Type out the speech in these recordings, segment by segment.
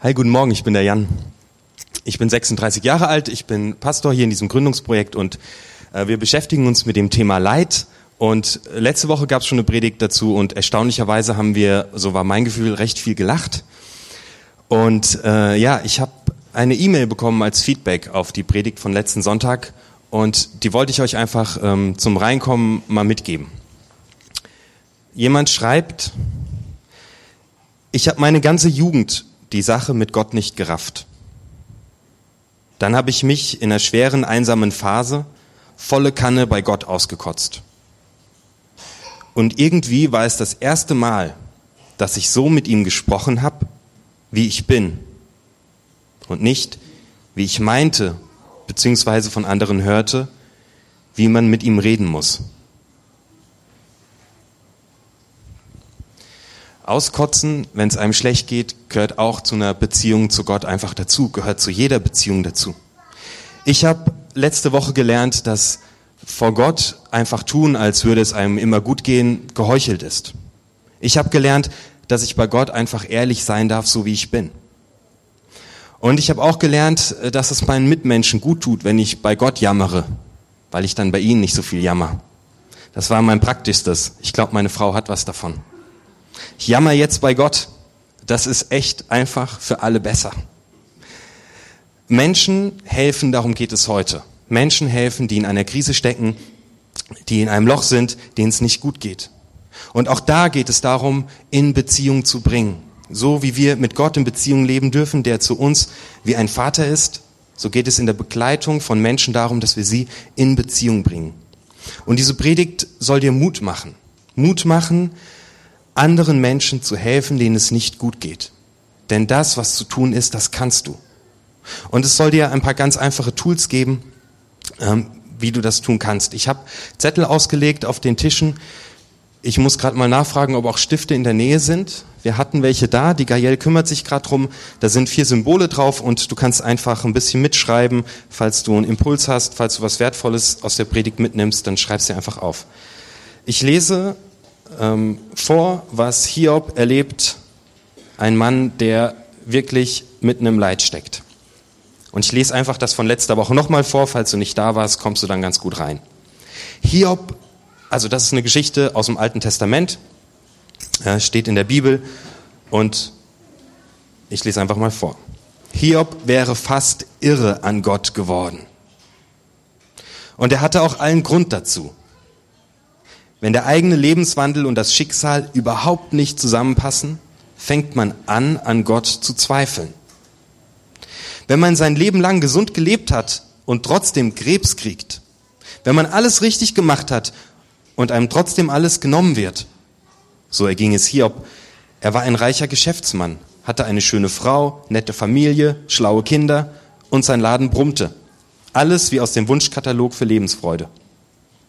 Hi, guten Morgen, ich bin der Jan. Ich bin 36 Jahre alt, ich bin Pastor hier in diesem Gründungsprojekt und äh, wir beschäftigen uns mit dem Thema Leid. Und letzte Woche gab es schon eine Predigt dazu und erstaunlicherweise haben wir, so war mein Gefühl, recht viel gelacht. Und äh, ja, ich habe eine E-Mail bekommen als Feedback auf die Predigt von letzten Sonntag und die wollte ich euch einfach ähm, zum Reinkommen mal mitgeben. Jemand schreibt, ich habe meine ganze Jugend die Sache mit Gott nicht gerafft. Dann habe ich mich in einer schweren, einsamen Phase volle Kanne bei Gott ausgekotzt. Und irgendwie war es das erste Mal, dass ich so mit ihm gesprochen habe, wie ich bin. Und nicht, wie ich meinte, beziehungsweise von anderen hörte, wie man mit ihm reden muss. Auskotzen, wenn es einem schlecht geht, gehört auch zu einer Beziehung zu Gott einfach dazu, gehört zu jeder Beziehung dazu. Ich habe letzte Woche gelernt, dass vor Gott einfach tun, als würde es einem immer gut gehen, geheuchelt ist. Ich habe gelernt, dass ich bei Gott einfach ehrlich sein darf, so wie ich bin. Und ich habe auch gelernt, dass es meinen Mitmenschen gut tut, wenn ich bei Gott jammere, weil ich dann bei ihnen nicht so viel jammer. Das war mein praktischstes. Ich glaube, meine Frau hat was davon. Ich jammer jetzt bei Gott. Das ist echt einfach für alle besser. Menschen helfen, darum geht es heute. Menschen helfen, die in einer Krise stecken, die in einem Loch sind, denen es nicht gut geht. Und auch da geht es darum, in Beziehung zu bringen. So wie wir mit Gott in Beziehung leben dürfen, der zu uns wie ein Vater ist, so geht es in der Begleitung von Menschen darum, dass wir sie in Beziehung bringen. Und diese Predigt soll dir Mut machen. Mut machen, anderen Menschen zu helfen, denen es nicht gut geht. Denn das, was zu tun ist, das kannst du. Und es soll dir ein paar ganz einfache Tools geben, ähm, wie du das tun kannst. Ich habe Zettel ausgelegt auf den Tischen. Ich muss gerade mal nachfragen, ob auch Stifte in der Nähe sind. Wir hatten welche da. Die Gael kümmert sich gerade drum. Da sind vier Symbole drauf und du kannst einfach ein bisschen mitschreiben. Falls du einen Impuls hast, falls du was Wertvolles aus der Predigt mitnimmst, dann schreib sie einfach auf. Ich lese ähm, vor, was Hiob erlebt, ein Mann, der wirklich mitten im Leid steckt. Und ich lese einfach das von letzter Woche nochmal vor, falls du nicht da warst, kommst du dann ganz gut rein. Hiob, also das ist eine Geschichte aus dem Alten Testament, äh, steht in der Bibel und ich lese einfach mal vor. Hiob wäre fast irre an Gott geworden. Und er hatte auch allen Grund dazu. Wenn der eigene Lebenswandel und das Schicksal überhaupt nicht zusammenpassen, fängt man an, an Gott zu zweifeln. Wenn man sein Leben lang gesund gelebt hat und trotzdem Krebs kriegt, wenn man alles richtig gemacht hat und einem trotzdem alles genommen wird, so erging es Hiob. Er war ein reicher Geschäftsmann, hatte eine schöne Frau, nette Familie, schlaue Kinder und sein Laden brummte. Alles wie aus dem Wunschkatalog für Lebensfreude.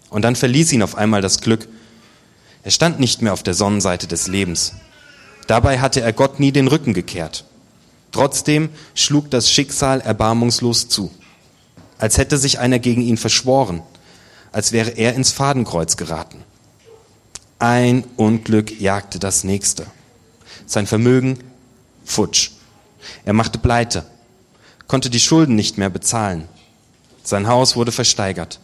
Und dann verließ ihn auf einmal das Glück. Er stand nicht mehr auf der Sonnenseite des Lebens. Dabei hatte er Gott nie den Rücken gekehrt. Trotzdem schlug das Schicksal erbarmungslos zu, als hätte sich einer gegen ihn verschworen, als wäre er ins Fadenkreuz geraten. Ein Unglück jagte das nächste. Sein Vermögen futsch. Er machte Pleite, konnte die Schulden nicht mehr bezahlen. Sein Haus wurde versteigert.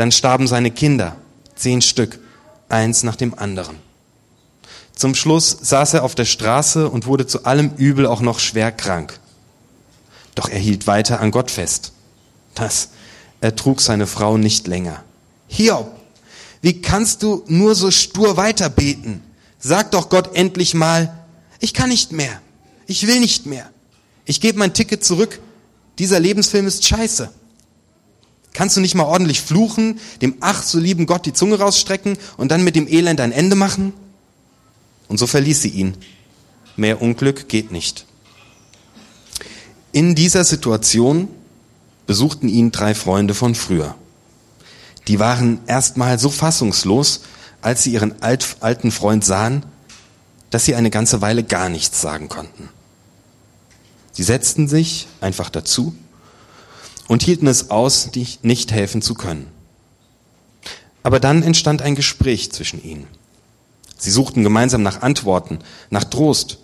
Dann starben seine Kinder, zehn Stück, eins nach dem anderen. Zum Schluss saß er auf der Straße und wurde zu allem Übel auch noch schwer krank. Doch er hielt weiter an Gott fest. Das ertrug seine Frau nicht länger. Hiob, wie kannst du nur so stur weiterbeten? Sag doch Gott endlich mal, ich kann nicht mehr. Ich will nicht mehr. Ich gebe mein Ticket zurück. Dieser Lebensfilm ist scheiße. Kannst du nicht mal ordentlich fluchen, dem ach so lieben Gott die Zunge rausstrecken und dann mit dem Elend ein Ende machen? Und so verließ sie ihn. Mehr Unglück geht nicht. In dieser Situation besuchten ihn drei Freunde von früher. Die waren erstmal so fassungslos, als sie ihren alt, alten Freund sahen, dass sie eine ganze Weile gar nichts sagen konnten. Sie setzten sich einfach dazu und hielten es aus, nicht helfen zu können. Aber dann entstand ein Gespräch zwischen ihnen. Sie suchten gemeinsam nach Antworten, nach Trost.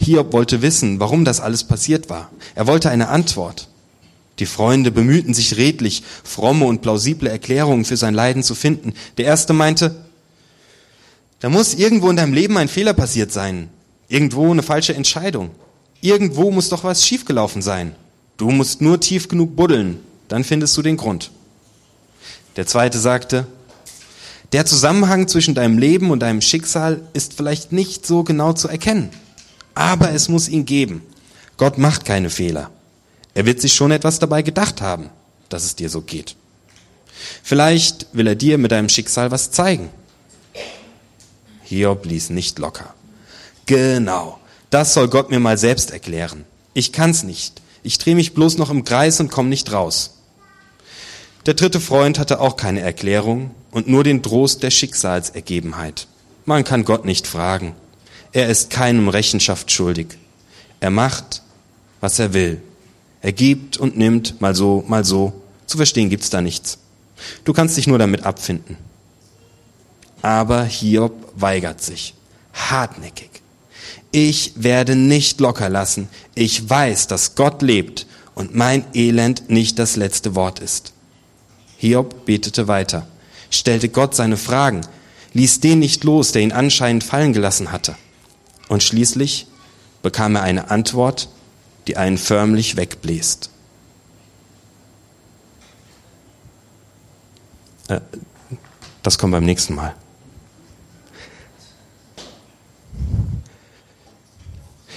Hiob wollte wissen, warum das alles passiert war. Er wollte eine Antwort. Die Freunde bemühten sich redlich, fromme und plausible Erklärungen für sein Leiden zu finden. Der erste meinte, da muss irgendwo in deinem Leben ein Fehler passiert sein. Irgendwo eine falsche Entscheidung. Irgendwo muss doch was schiefgelaufen sein. Du musst nur tief genug buddeln, dann findest du den Grund. Der zweite sagte, der Zusammenhang zwischen deinem Leben und deinem Schicksal ist vielleicht nicht so genau zu erkennen, aber es muss ihn geben. Gott macht keine Fehler. Er wird sich schon etwas dabei gedacht haben, dass es dir so geht. Vielleicht will er dir mit deinem Schicksal was zeigen. Hiob ließ nicht locker. Genau, das soll Gott mir mal selbst erklären. Ich kann's nicht. Ich drehe mich bloß noch im Kreis und komme nicht raus. Der dritte Freund hatte auch keine Erklärung und nur den Trost der Schicksalsergebenheit. Man kann Gott nicht fragen. Er ist keinem Rechenschaft schuldig. Er macht, was er will. Er gibt und nimmt, mal so, mal so. Zu verstehen gibt's da nichts. Du kannst dich nur damit abfinden. Aber Hiob weigert sich. Hartnäckig. Ich werde nicht locker lassen. Ich weiß, dass Gott lebt und mein Elend nicht das letzte Wort ist. Hiob betete weiter, stellte Gott seine Fragen, ließ den nicht los, der ihn anscheinend fallen gelassen hatte. Und schließlich bekam er eine Antwort, die einen förmlich wegbläst. Äh, das kommt beim nächsten Mal.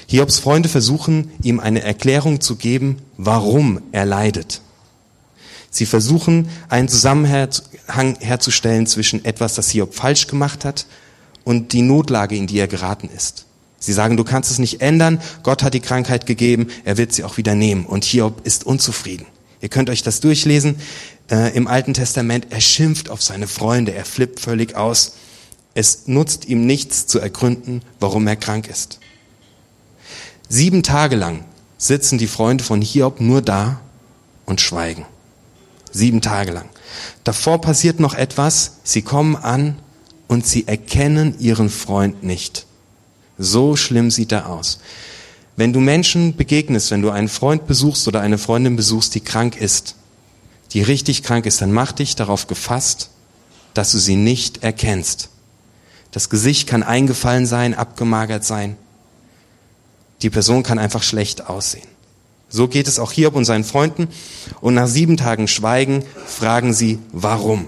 Hiobs Freunde versuchen, ihm eine Erklärung zu geben, warum er leidet. Sie versuchen, einen Zusammenhang herzustellen zwischen etwas, das Hiob falsch gemacht hat und die Notlage, in die er geraten ist. Sie sagen, du kannst es nicht ändern, Gott hat die Krankheit gegeben, er wird sie auch wieder nehmen. Und Hiob ist unzufrieden. Ihr könnt euch das durchlesen äh, im Alten Testament. Er schimpft auf seine Freunde, er flippt völlig aus. Es nutzt ihm nichts zu ergründen, warum er krank ist. Sieben Tage lang sitzen die Freunde von Hiob nur da und schweigen. Sieben Tage lang. Davor passiert noch etwas. Sie kommen an und sie erkennen ihren Freund nicht. So schlimm sieht er aus. Wenn du Menschen begegnest, wenn du einen Freund besuchst oder eine Freundin besuchst, die krank ist, die richtig krank ist, dann mach dich darauf gefasst, dass du sie nicht erkennst. Das Gesicht kann eingefallen sein, abgemagert sein. Die Person kann einfach schlecht aussehen. So geht es auch Hiob und seinen Freunden. Und nach sieben Tagen Schweigen fragen sie, warum?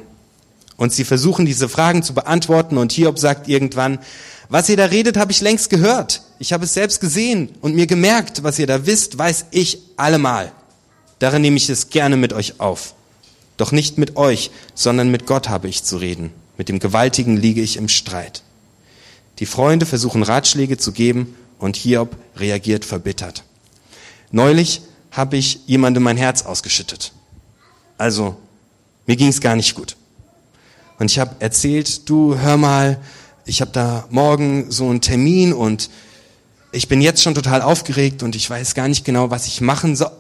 Und sie versuchen diese Fragen zu beantworten und Hiob sagt irgendwann, was ihr da redet, habe ich längst gehört. Ich habe es selbst gesehen und mir gemerkt, was ihr da wisst, weiß ich allemal. Darin nehme ich es gerne mit euch auf. Doch nicht mit euch, sondern mit Gott habe ich zu reden. Mit dem Gewaltigen liege ich im Streit. Die Freunde versuchen Ratschläge zu geben und Hiob reagiert verbittert. Neulich habe ich jemandem mein Herz ausgeschüttet. Also, mir ging es gar nicht gut. Und ich habe erzählt, du hör mal, ich habe da morgen so einen Termin und ich bin jetzt schon total aufgeregt und ich weiß gar nicht genau, was ich machen soll.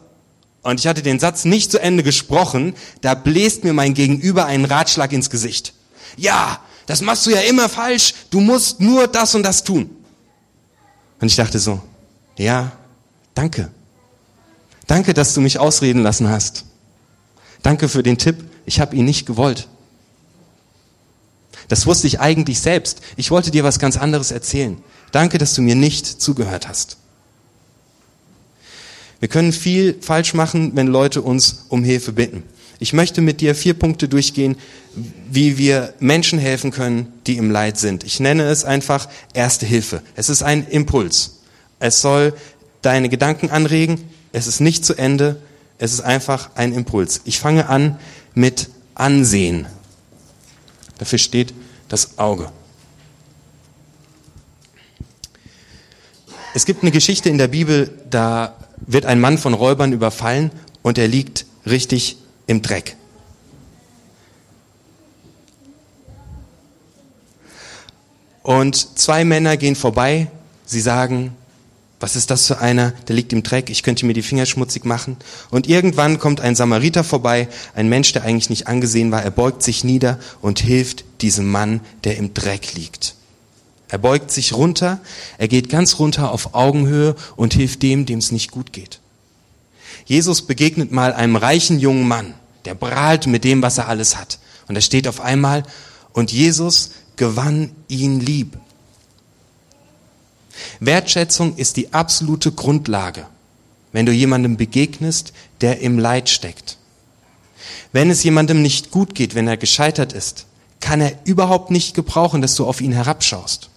Und ich hatte den Satz nicht zu Ende gesprochen, da bläst mir mein Gegenüber einen Ratschlag ins Gesicht. Ja, das machst du ja immer falsch, du musst nur das und das tun. Und ich dachte so, ja, danke. Danke, dass du mich ausreden lassen hast. Danke für den Tipp. Ich habe ihn nicht gewollt. Das wusste ich eigentlich selbst. Ich wollte dir was ganz anderes erzählen. Danke, dass du mir nicht zugehört hast. Wir können viel falsch machen, wenn Leute uns um Hilfe bitten. Ich möchte mit dir vier Punkte durchgehen, wie wir Menschen helfen können, die im Leid sind. Ich nenne es einfach Erste Hilfe. Es ist ein Impuls. Es soll deine Gedanken anregen. Es ist nicht zu Ende. Es ist einfach ein Impuls. Ich fange an mit Ansehen. Dafür steht das Auge. Es gibt eine Geschichte in der Bibel, da wird ein Mann von Räubern überfallen und er liegt richtig im Dreck. Und zwei Männer gehen vorbei, sie sagen, was ist das für einer, der liegt im Dreck, ich könnte mir die Finger schmutzig machen. Und irgendwann kommt ein Samariter vorbei, ein Mensch, der eigentlich nicht angesehen war, er beugt sich nieder und hilft diesem Mann, der im Dreck liegt. Er beugt sich runter, er geht ganz runter auf Augenhöhe und hilft dem, dem es nicht gut geht. Jesus begegnet mal einem reichen jungen Mann, der prahlt mit dem, was er alles hat. Und er steht auf einmal und Jesus gewann ihn lieb. Wertschätzung ist die absolute Grundlage, wenn du jemandem begegnest, der im Leid steckt. Wenn es jemandem nicht gut geht, wenn er gescheitert ist, kann er überhaupt nicht gebrauchen, dass du auf ihn herabschaust.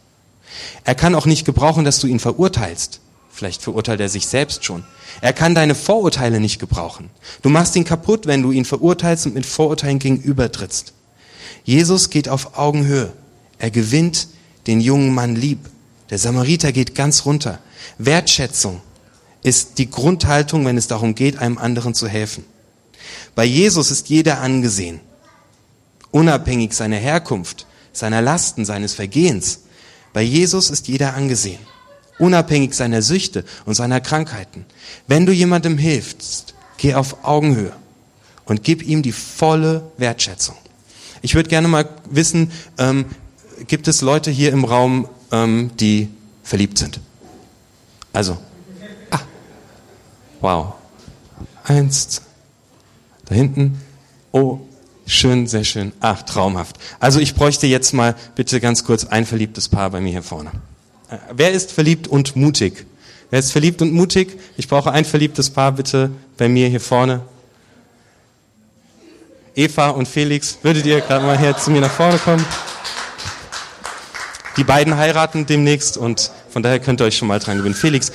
Er kann auch nicht gebrauchen, dass du ihn verurteilst. Vielleicht verurteilt er sich selbst schon. Er kann deine Vorurteile nicht gebrauchen. Du machst ihn kaputt, wenn du ihn verurteilst und mit Vorurteilen gegenübertrittst. Jesus geht auf Augenhöhe. Er gewinnt den jungen Mann lieb. Der Samariter geht ganz runter. Wertschätzung ist die Grundhaltung, wenn es darum geht, einem anderen zu helfen. Bei Jesus ist jeder angesehen, unabhängig seiner Herkunft, seiner Lasten, seines Vergehens. Bei Jesus ist jeder angesehen, unabhängig seiner Süchte und seiner Krankheiten. Wenn du jemandem hilfst, geh auf Augenhöhe und gib ihm die volle Wertschätzung. Ich würde gerne mal wissen, ähm, gibt es Leute hier im Raum, ähm, die verliebt sind? Also, ah, wow. Eins, da hinten. Oh, schön, sehr schön. Ach, traumhaft. Also ich bräuchte jetzt mal bitte ganz kurz ein verliebtes Paar bei mir hier vorne. Wer ist verliebt und mutig? Wer ist verliebt und mutig? Ich brauche ein verliebtes Paar bitte bei mir hier vorne. Eva und Felix, würdet ihr gerade mal her zu mir nach vorne kommen? Die beiden heiraten demnächst und von daher könnt ihr euch schon mal dran gewinnen. Felix,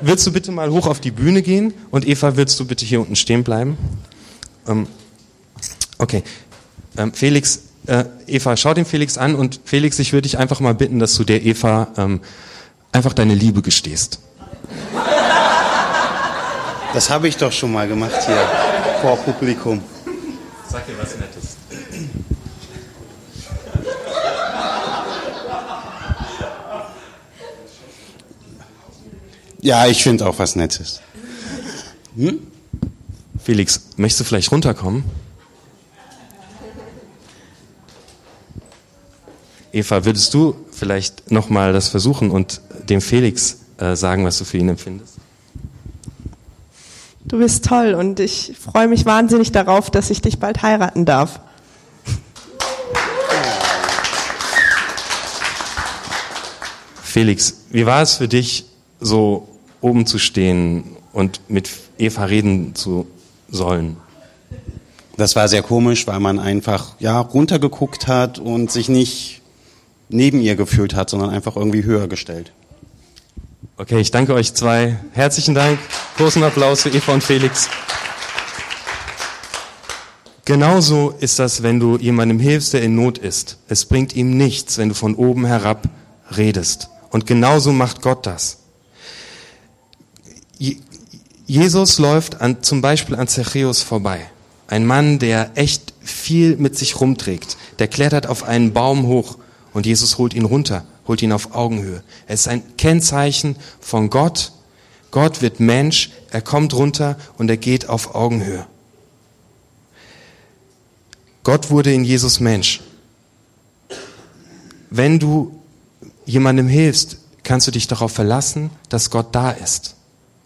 willst du bitte mal hoch auf die Bühne gehen und Eva, willst du bitte hier unten stehen bleiben? Ähm, okay. Ähm, Felix, äh, Eva, schau den Felix an und Felix, ich würde dich einfach mal bitten, dass du der Eva ähm, einfach deine Liebe gestehst. Das habe ich doch schon mal gemacht hier vor Publikum. Sag dir was Nettes. Ja, ich finde auch was Nettes. Hm? Felix, möchtest du vielleicht runterkommen? Eva, würdest du vielleicht nochmal das versuchen und dem Felix äh, sagen, was du für ihn empfindest? Du bist toll und ich freue mich wahnsinnig darauf, dass ich dich bald heiraten darf. Felix, wie war es für dich, so oben zu stehen und mit Eva reden zu sollen? Das war sehr komisch, weil man einfach ja runtergeguckt hat und sich nicht neben ihr gefühlt hat, sondern einfach irgendwie höher gestellt. Okay, ich danke euch zwei. Herzlichen Dank. Großen Applaus für Eva und Felix. Genauso ist das, wenn du jemandem hilfst, der in Not ist. Es bringt ihm nichts, wenn du von oben herab redest. Und genauso macht Gott das. Jesus läuft an, zum Beispiel an Zachäus vorbei. Ein Mann, der echt viel mit sich rumträgt. Der klettert auf einen Baum hoch und Jesus holt ihn runter holt ihn auf Augenhöhe. Es ist ein Kennzeichen von Gott. Gott wird Mensch, er kommt runter und er geht auf Augenhöhe. Gott wurde in Jesus Mensch. Wenn du jemandem hilfst, kannst du dich darauf verlassen, dass Gott da ist.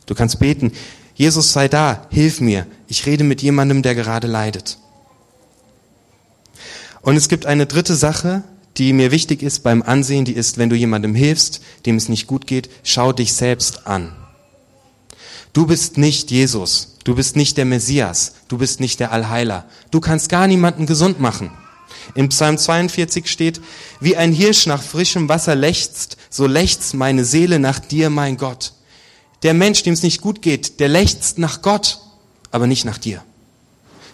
Du kannst beten, Jesus sei da, hilf mir, ich rede mit jemandem, der gerade leidet. Und es gibt eine dritte Sache, die mir wichtig ist beim Ansehen, die ist, wenn du jemandem hilfst, dem es nicht gut geht, schau dich selbst an. Du bist nicht Jesus, du bist nicht der Messias, du bist nicht der Allheiler. Du kannst gar niemanden gesund machen. In Psalm 42 steht, wie ein Hirsch nach frischem Wasser lechzt, so lechzt meine Seele nach dir, mein Gott. Der Mensch, dem es nicht gut geht, der lechzt nach Gott, aber nicht nach dir.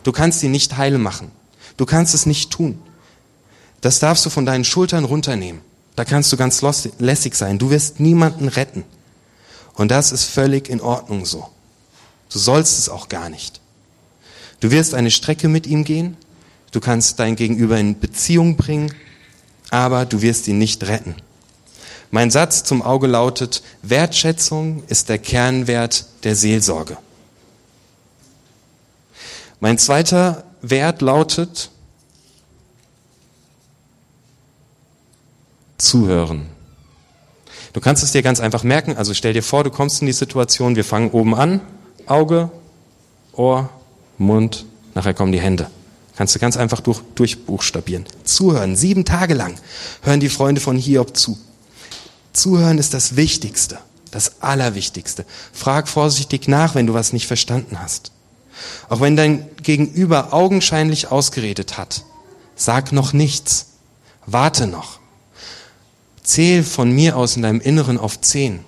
Du kannst ihn nicht heile machen. Du kannst es nicht tun. Das darfst du von deinen Schultern runternehmen. Da kannst du ganz lässig sein. Du wirst niemanden retten. Und das ist völlig in Ordnung so. Du sollst es auch gar nicht. Du wirst eine Strecke mit ihm gehen. Du kannst dein Gegenüber in Beziehung bringen, aber du wirst ihn nicht retten. Mein Satz zum Auge lautet, Wertschätzung ist der Kernwert der Seelsorge. Mein zweiter Wert lautet, zuhören. Du kannst es dir ganz einfach merken. Also stell dir vor, du kommst in die Situation, wir fangen oben an, Auge, Ohr, Mund, nachher kommen die Hände. Kannst du ganz einfach durch, durchbuchstabieren. Zuhören, sieben Tage lang hören die Freunde von Hiob zu. Zuhören ist das Wichtigste, das Allerwichtigste. Frag vorsichtig nach, wenn du was nicht verstanden hast. Auch wenn dein Gegenüber augenscheinlich ausgeredet hat, sag noch nichts. Warte noch. Zähl von mir aus in deinem Inneren auf zehn.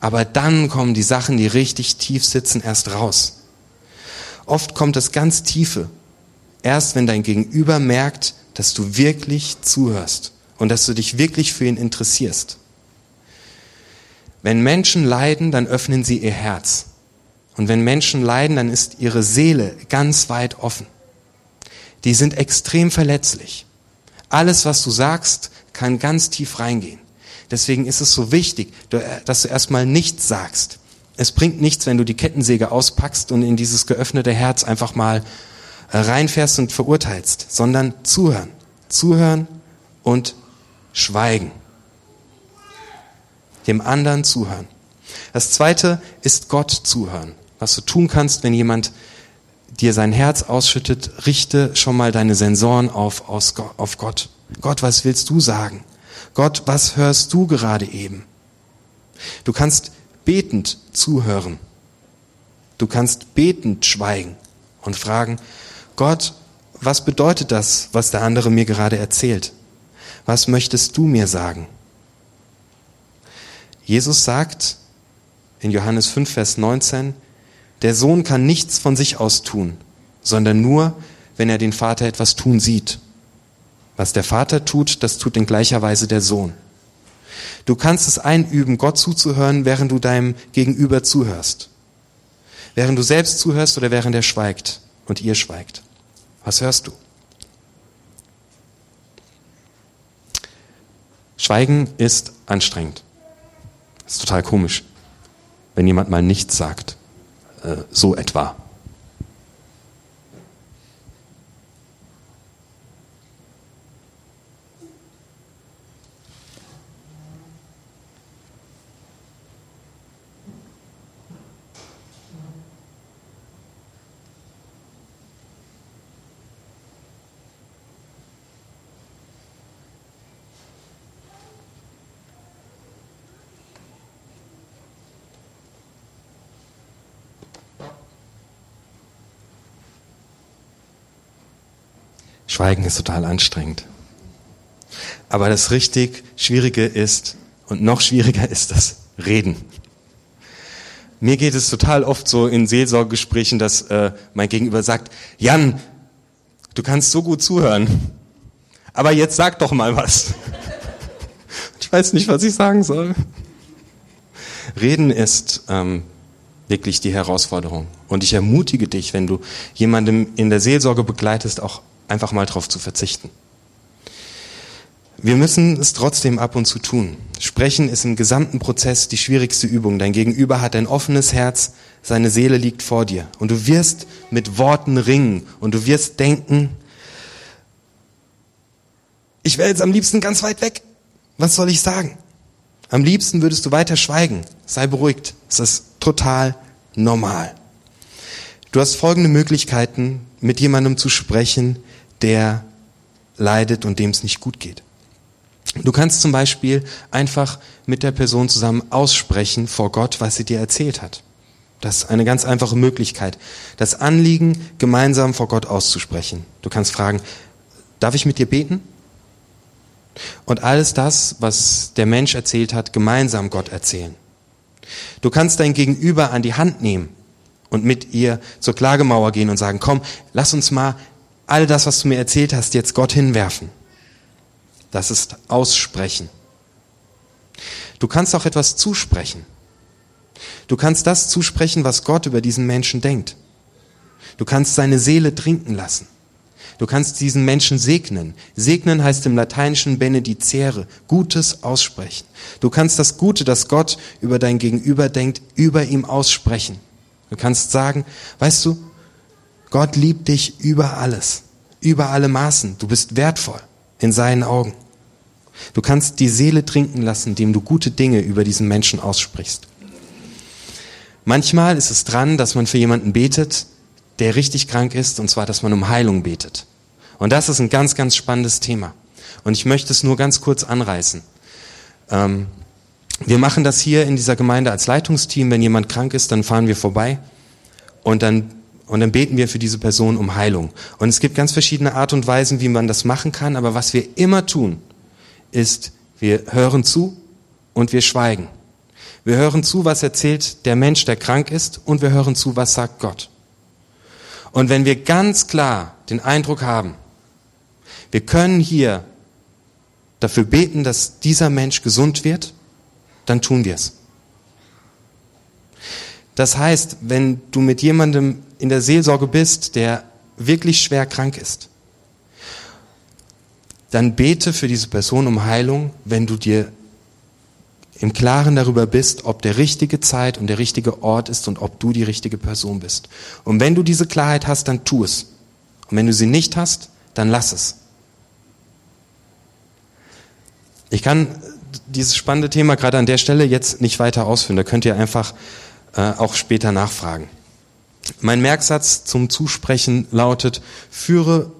Aber dann kommen die Sachen, die richtig tief sitzen, erst raus. Oft kommt das ganz Tiefe, erst wenn dein Gegenüber merkt, dass du wirklich zuhörst und dass du dich wirklich für ihn interessierst. Wenn Menschen leiden, dann öffnen sie ihr Herz. Und wenn Menschen leiden, dann ist ihre Seele ganz weit offen. Die sind extrem verletzlich. Alles, was du sagst, kann ganz tief reingehen. Deswegen ist es so wichtig, dass du erstmal nichts sagst. Es bringt nichts, wenn du die Kettensäge auspackst und in dieses geöffnete Herz einfach mal äh, reinfährst und verurteilst, sondern zuhören. Zuhören und schweigen. Dem anderen zuhören. Das zweite ist Gott zuhören. Was du tun kannst, wenn jemand dir sein Herz ausschüttet, richte schon mal deine Sensoren auf, auf Gott. Gott, was willst du sagen? Gott, was hörst du gerade eben? Du kannst betend zuhören. Du kannst betend schweigen und fragen, Gott, was bedeutet das, was der andere mir gerade erzählt? Was möchtest du mir sagen? Jesus sagt in Johannes 5, Vers 19, der Sohn kann nichts von sich aus tun, sondern nur, wenn er den Vater etwas tun sieht. Was der Vater tut, das tut in gleicher Weise der Sohn. Du kannst es einüben, Gott zuzuhören, während du deinem Gegenüber zuhörst. Während du selbst zuhörst oder während er schweigt und ihr schweigt. Was hörst du? Schweigen ist anstrengend. Ist total komisch, wenn jemand mal nichts sagt. Äh, so etwa. Schweigen ist total anstrengend. Aber das richtig Schwierige ist, und noch schwieriger ist das Reden. Mir geht es total oft so in Seelsorgegesprächen, dass äh, mein Gegenüber sagt, Jan, du kannst so gut zuhören, aber jetzt sag doch mal was. Ich weiß nicht, was ich sagen soll. Reden ist ähm, wirklich die Herausforderung. Und ich ermutige dich, wenn du jemandem in der Seelsorge begleitest, auch einfach mal drauf zu verzichten. Wir müssen es trotzdem ab und zu tun. Sprechen ist im gesamten Prozess die schwierigste Übung. Dein Gegenüber hat ein offenes Herz, seine Seele liegt vor dir. Und du wirst mit Worten ringen und du wirst denken, ich wäre jetzt am liebsten ganz weit weg. Was soll ich sagen? Am liebsten würdest du weiter schweigen. Sei beruhigt. Es ist total normal. Du hast folgende Möglichkeiten, mit jemandem zu sprechen, der leidet und dem es nicht gut geht. Du kannst zum Beispiel einfach mit der Person zusammen aussprechen vor Gott, was sie dir erzählt hat. Das ist eine ganz einfache Möglichkeit, das Anliegen gemeinsam vor Gott auszusprechen. Du kannst fragen, darf ich mit dir beten? Und alles das, was der Mensch erzählt hat, gemeinsam Gott erzählen. Du kannst dein Gegenüber an die Hand nehmen und mit ihr zur Klagemauer gehen und sagen, komm, lass uns mal all das, was du mir erzählt hast, jetzt Gott hinwerfen. Das ist Aussprechen. Du kannst auch etwas zusprechen. Du kannst das zusprechen, was Gott über diesen Menschen denkt. Du kannst seine Seele trinken lassen. Du kannst diesen Menschen segnen. Segnen heißt im Lateinischen benedicere, Gutes aussprechen. Du kannst das Gute, das Gott über dein Gegenüber denkt, über ihm aussprechen. Du kannst sagen, weißt du, Gott liebt dich über alles, über alle Maßen. Du bist wertvoll in seinen Augen. Du kannst die Seele trinken lassen, indem du gute Dinge über diesen Menschen aussprichst. Manchmal ist es dran, dass man für jemanden betet, der richtig krank ist, und zwar, dass man um Heilung betet. Und das ist ein ganz, ganz spannendes Thema. Und ich möchte es nur ganz kurz anreißen. Ähm, wir machen das hier in dieser Gemeinde als Leitungsteam. Wenn jemand krank ist, dann fahren wir vorbei und dann, und dann beten wir für diese Person um Heilung. Und es gibt ganz verschiedene Art und Weisen, wie man das machen kann. Aber was wir immer tun, ist, wir hören zu und wir schweigen. Wir hören zu, was erzählt der Mensch, der krank ist, und wir hören zu, was sagt Gott. Und wenn wir ganz klar den Eindruck haben, wir können hier dafür beten, dass dieser Mensch gesund wird, dann tun wir es. Das heißt, wenn du mit jemandem in der Seelsorge bist, der wirklich schwer krank ist, dann bete für diese Person um Heilung, wenn du dir im Klaren darüber bist, ob der richtige Zeit und der richtige Ort ist und ob du die richtige Person bist. Und wenn du diese Klarheit hast, dann tu es. Und wenn du sie nicht hast, dann lass es. Ich kann dieses spannende Thema gerade an der Stelle jetzt nicht weiter ausführen. Da könnt ihr einfach äh, auch später nachfragen. Mein Merksatz zum Zusprechen lautet, führe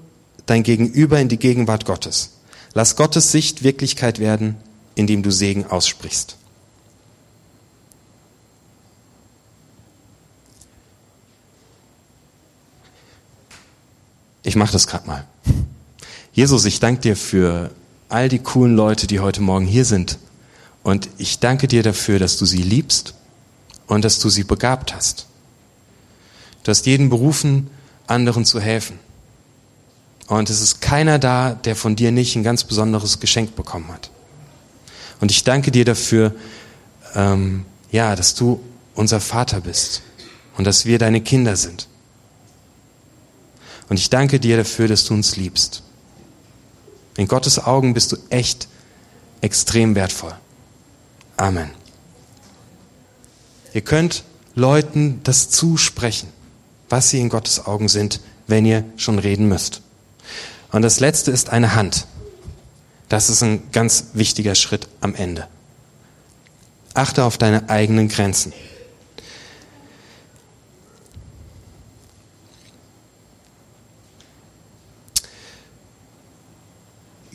dein Gegenüber in die Gegenwart Gottes. Lass Gottes Sicht Wirklichkeit werden indem du Segen aussprichst. Ich mache das gerade mal. Jesus, ich danke dir für all die coolen Leute, die heute Morgen hier sind. Und ich danke dir dafür, dass du sie liebst und dass du sie begabt hast. Du hast jeden berufen, anderen zu helfen. Und es ist keiner da, der von dir nicht ein ganz besonderes Geschenk bekommen hat. Und ich danke dir dafür, ähm, ja, dass du unser Vater bist und dass wir deine Kinder sind. Und ich danke dir dafür, dass du uns liebst. In Gottes Augen bist du echt extrem wertvoll. Amen. Ihr könnt Leuten das zusprechen, was sie in Gottes Augen sind, wenn ihr schon reden müsst. Und das letzte ist eine Hand. Das ist ein ganz wichtiger Schritt am Ende. Achte auf deine eigenen Grenzen.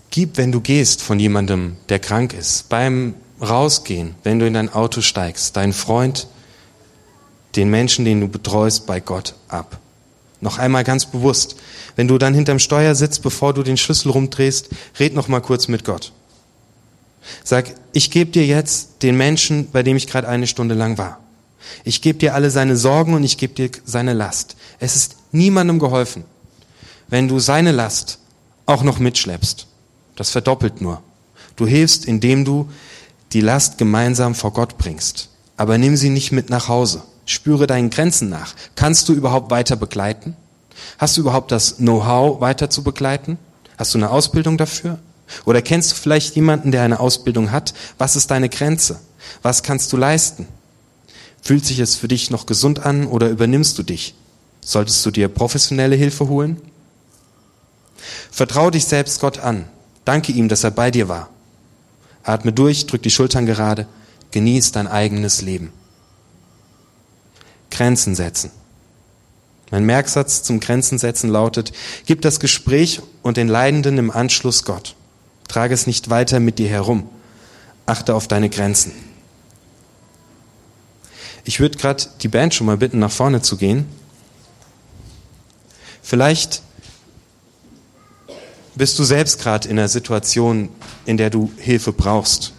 Gib, wenn du gehst von jemandem, der krank ist, beim Rausgehen, wenn du in dein Auto steigst, deinen Freund, den Menschen, den du betreust, bei Gott ab. Noch einmal ganz bewusst. Wenn du dann hinterm Steuer sitzt, bevor du den Schlüssel rumdrehst, red noch mal kurz mit Gott. Sag, ich gebe dir jetzt den Menschen, bei dem ich gerade eine Stunde lang war. Ich gebe dir alle seine Sorgen und ich gebe dir seine Last. Es ist niemandem geholfen, wenn du seine Last auch noch mitschleppst. Das verdoppelt nur. Du hilfst, indem du die Last gemeinsam vor Gott bringst. Aber nimm sie nicht mit nach Hause. Spüre deinen Grenzen nach. Kannst du überhaupt weiter begleiten? Hast du überhaupt das Know-how weiter zu begleiten? Hast du eine Ausbildung dafür? Oder kennst du vielleicht jemanden, der eine Ausbildung hat? Was ist deine Grenze? Was kannst du leisten? Fühlt sich es für dich noch gesund an oder übernimmst du dich? Solltest du dir professionelle Hilfe holen? Vertrau dich selbst Gott an. Danke ihm, dass er bei dir war. Atme durch, drück die Schultern gerade, genieß dein eigenes Leben. Grenzen setzen. Mein Merksatz zum Grenzen setzen lautet, gib das Gespräch und den Leidenden im Anschluss Gott. Trage es nicht weiter mit dir herum. Achte auf deine Grenzen. Ich würde gerade die Band schon mal bitten, nach vorne zu gehen. Vielleicht bist du selbst gerade in einer Situation, in der du Hilfe brauchst.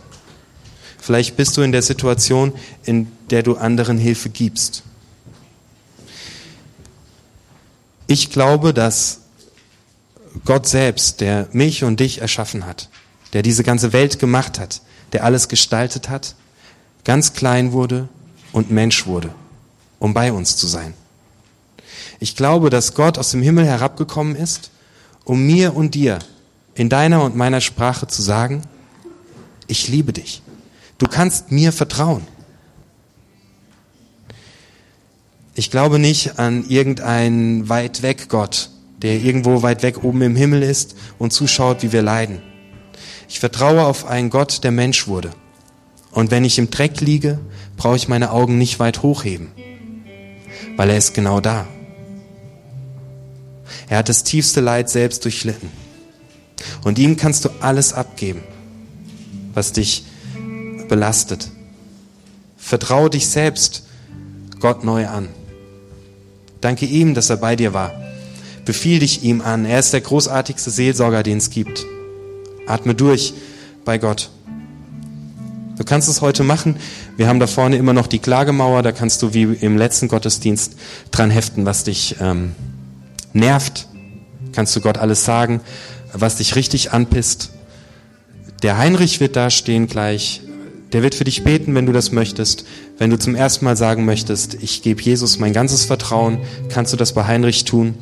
Vielleicht bist du in der Situation, in der du anderen Hilfe gibst. Ich glaube, dass Gott selbst, der mich und dich erschaffen hat, der diese ganze Welt gemacht hat, der alles gestaltet hat, ganz klein wurde und Mensch wurde, um bei uns zu sein. Ich glaube, dass Gott aus dem Himmel herabgekommen ist, um mir und dir in deiner und meiner Sprache zu sagen, ich liebe dich. Du kannst mir vertrauen. Ich glaube nicht an irgendeinen weit weg Gott, der irgendwo weit weg oben im Himmel ist und zuschaut, wie wir leiden. Ich vertraue auf einen Gott, der Mensch wurde. Und wenn ich im Dreck liege, brauche ich meine Augen nicht weit hochheben, weil er ist genau da. Er hat das tiefste Leid selbst durchlitten. Und ihm kannst du alles abgeben, was dich belastet. Vertraue dich selbst Gott neu an. Danke ihm, dass er bei dir war. Befiehl dich ihm an. Er ist der großartigste Seelsorger, den es gibt. Atme durch bei Gott. Du kannst es heute machen. Wir haben da vorne immer noch die Klagemauer. Da kannst du wie im letzten Gottesdienst dran heften, was dich ähm, nervt. Kannst du Gott alles sagen, was dich richtig anpisst. Der Heinrich wird da stehen gleich. Der wird für dich beten, wenn du das möchtest. Wenn du zum ersten Mal sagen möchtest, ich gebe Jesus mein ganzes Vertrauen, kannst du das bei Heinrich tun.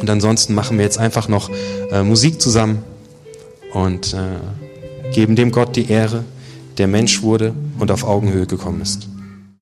Und ansonsten machen wir jetzt einfach noch äh, Musik zusammen und äh, geben dem Gott die Ehre, der Mensch wurde und auf Augenhöhe gekommen ist.